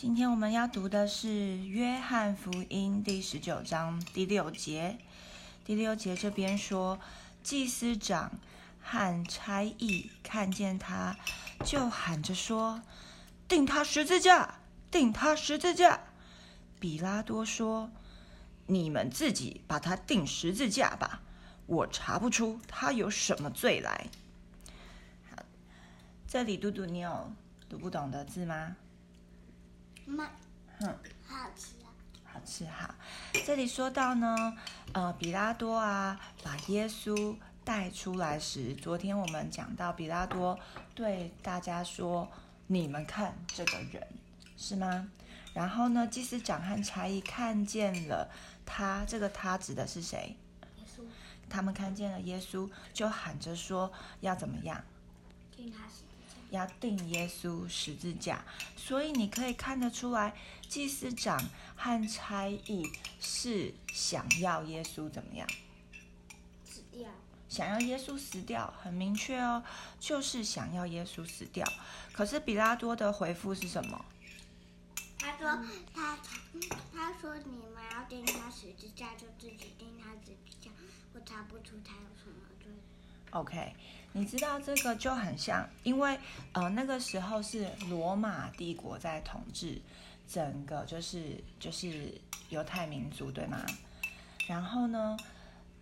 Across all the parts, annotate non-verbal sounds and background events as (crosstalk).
今天我们要读的是《约翰福音》第十九章第六节。第六节这边说，祭司长和差役看见他，就喊着说：“钉他十字架，钉他十字架！”比拉多说：“你们自己把他钉十字架吧，我查不出他有什么罪来。”好，这里嘟嘟，你有读不懂的字吗？妈，哼，好吃啊！好吃哈。这里说到呢，呃，比拉多啊，把耶稣带出来时，昨天我们讲到比拉多对大家说：“你们看这个人，是吗？”然后呢，祭司长和差役看见了他，这个他指的是谁？耶稣他们看见了耶稣，就喊着说要怎么样？听他十字架，要定耶稣十字架，所以你可以看得出来，祭司长和差役是想要耶稣怎么样？死掉。想要耶稣死掉，很明确哦，就是想要耶稣死掉。可是比拉多的回复是什么？他说他，他说你们要钉他十字架，就自己钉他十字架，我查不出他有什么罪。OK，你知道这个就很像，因为呃那个时候是罗马帝国在统治整个就是就是犹太民族，对吗？然后呢，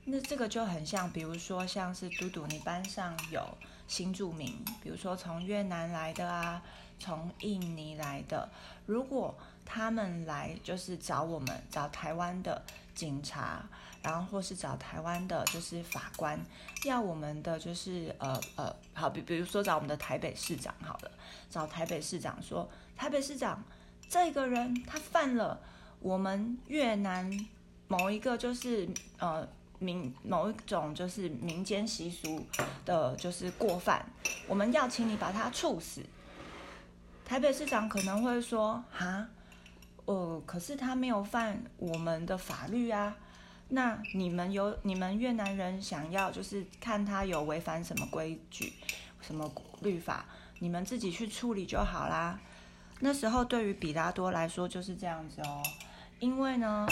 那这个就很像，比如说像是嘟嘟，你班上有新住民，比如说从越南来的啊，从印尼来的，如果他们来就是找我们找台湾的警察，然后或是找台湾的就是法官，要我们的就是呃呃，好比比如说找我们的台北市长好了，找台北市长说，台北市长这个人他犯了我们越南某一个就是呃民某一种就是民间习俗的，就是过犯，我们要请你把他处死。台北市长可能会说，哈，呃，可是他没有犯我们的法律啊。那你们有你们越南人想要就是看他有违反什么规矩、什么律法，你们自己去处理就好啦。那时候对于比拉多来说就是这样子哦，因为呢，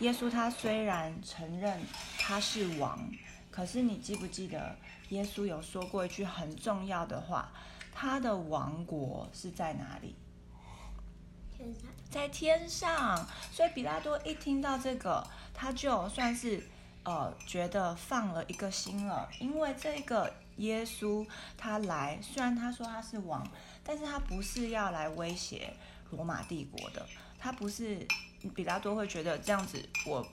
耶稣他虽然承认他是王，可是你记不记得耶稣有说过一句很重要的话？他的王国是在哪里？在天上。所以比拉多一听到这个，他就算是呃觉得放了一个心了，因为这个耶稣他来，虽然他说他是王，但是他不是要来威胁罗马帝国的，他不是比拉多会觉得这样子我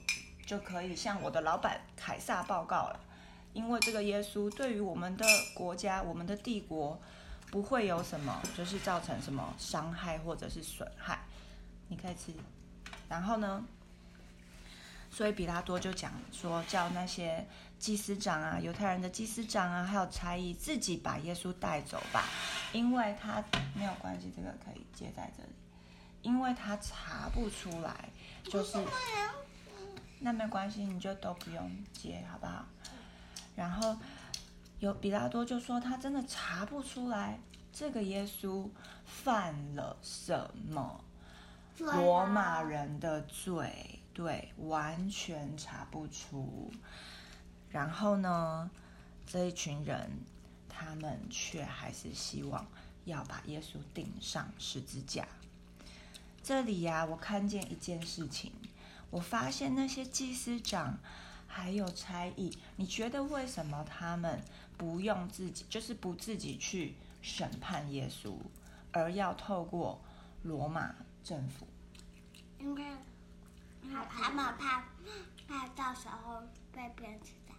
就可以向我的老板凯撒报告了，因为这个耶稣对于我们的国家、我们的帝国不会有什么，就是造成什么伤害或者是损害。你可以吃。然后呢，所以比拉多就讲说，叫那些祭司长啊、犹太人的祭司长啊，还有差役自己把耶稣带走吧，因为他没有关系，这个可以接在这里，因为他查不出来，就是那没关系，你就都不用接，好不好？然后有比拉多就说，他真的查不出来这个耶稣犯了什么。罗马人的罪，对，完全查不出。然后呢，这一群人，他们却还是希望要把耶稣钉上十字架。这里呀、我看见一件事情，我发现那些祭司长还有差役，你觉得为什么他们不用自己，就是不自己去审判耶稣，而要透过罗马政府？因为他他们怕怕到时候被别人知道。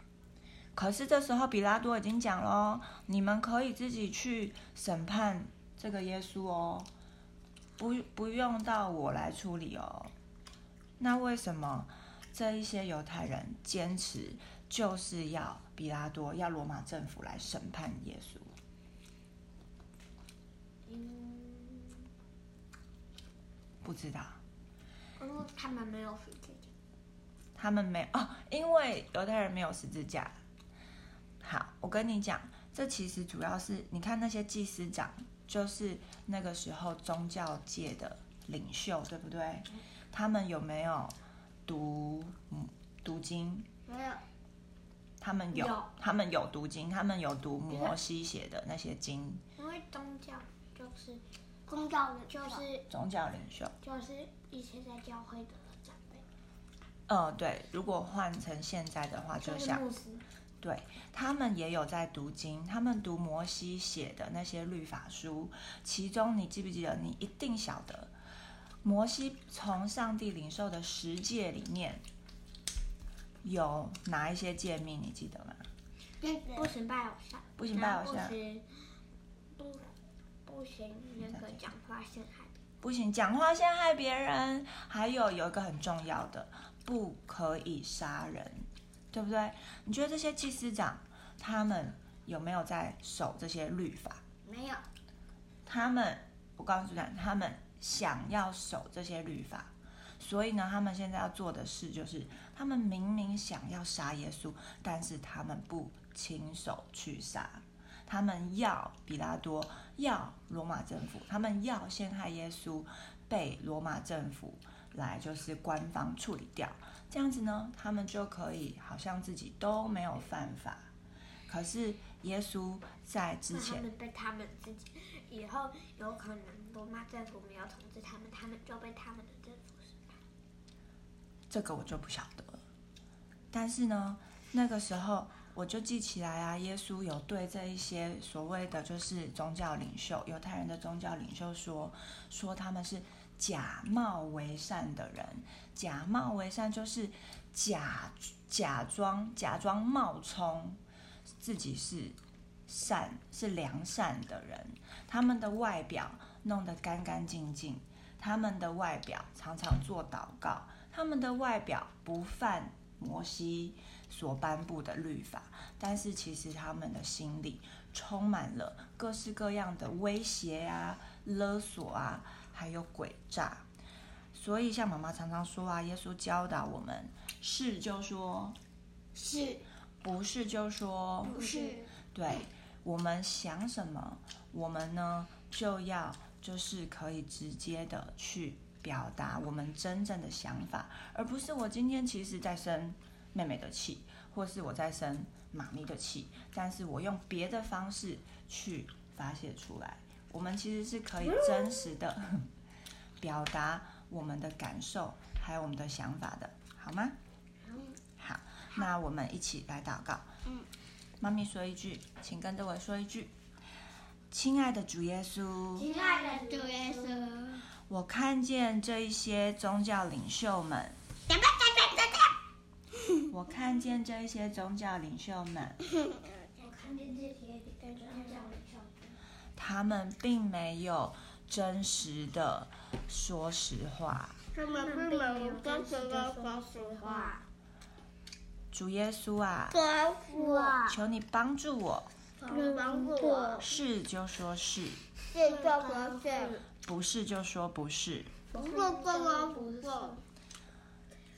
可是这时候比拉多已经讲了哦，你们可以自己去审判这个耶稣哦，不不用到我来处理哦。那为什么这一些犹太人坚持就是要比拉多要罗马政府来审判耶稣？嗯，不知道，因为他们没有十字架。他们没哦，因为犹太人没有十字架。好，我跟你讲，这其实主要是你看那些祭司长，就是那个时候宗教界的领袖，对不对？他们有没有读嗯读经？没有，他们有，有他们有读经，他们有读摩西写的那些经，因为宗教就是公教的就是宗教领袖。就是以前在教会的长辈，呃，对，如果换成现在的话，就就是像对他们也有在读经，他们读摩西写的那些律法书，其中你记不记得？你一定晓得，摩西从上帝领受的十诫里面有哪一些诫命？你记得吗？不行拜偶像，不行拜偶像不行那个讲话陷害，不行，讲话陷害别人，还有有一个很重要的，不可以杀人，对不对？你觉得这些祭司长他们有没有在守这些律法？没有，他们，我告诉你，他们想要守这些律法，所以呢，他们现在要做的事就是，他们明明想要杀耶稣，但是他们不亲手去杀，他们要比拉多，要罗马政府，他们要陷害耶稣，被罗马政府来就是官方处理掉，这样子呢，他们就可以好像自己都没有犯法。可是耶稣在之前那他们被他们自己以后有可能罗马政府没有统治他们，他们就被他们的政府审判。这个我就不晓得了。但是呢，那个时候我就记起来啊，耶稣有对这一些所谓的就是宗教领袖、犹太人的宗教领袖说，说他们是假冒为善的人。假冒为善就是假假装假装冒充自己是善是良善的人，他们的外表弄得干干净净，他们的外表常常做祷告，他们的外表不犯摩西所颁布的律法，但是其实他们的心里充满了各式各样的威胁啊、勒索啊，还有诡诈。所以，像妈妈常常说啊，耶稣教导我们，是就说，是不是就说，不是？对，我们想什么，我们呢就要就是可以直接的去表达我们真正的想法，而不是我今天其实在生妹妹的气，或是我在生妈咪的气，但是我用别的方式去发泄出来。我们其实是可以真实的 (laughs) 表达我们的感受，还有我们的想法的，好吗？好，那我们一起来祷告。嗯，妈咪说一句，请跟着我说一句：“亲爱的主耶稣，亲爱的主耶稣，我看见这一些宗教领袖们，(laughs) 我看见这些宗教领袖们，我看见这些跟宗教领袖，他们并没有真实的说实话。他们并没有真实的说实话。主耶稣啊，求你帮助我，你帮助我，是就说是，是就说是，不是就说不是。不是就说不是。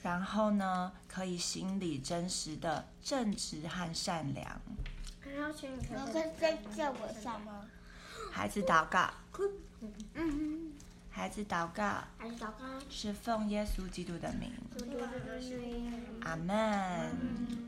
然后呢，可以心里真实的正直和善良。然后请你可以再叫我一下吗？孩子祷告，嗯，孩子祷告，孩子祷告，是奉耶稣基督的名，阿门。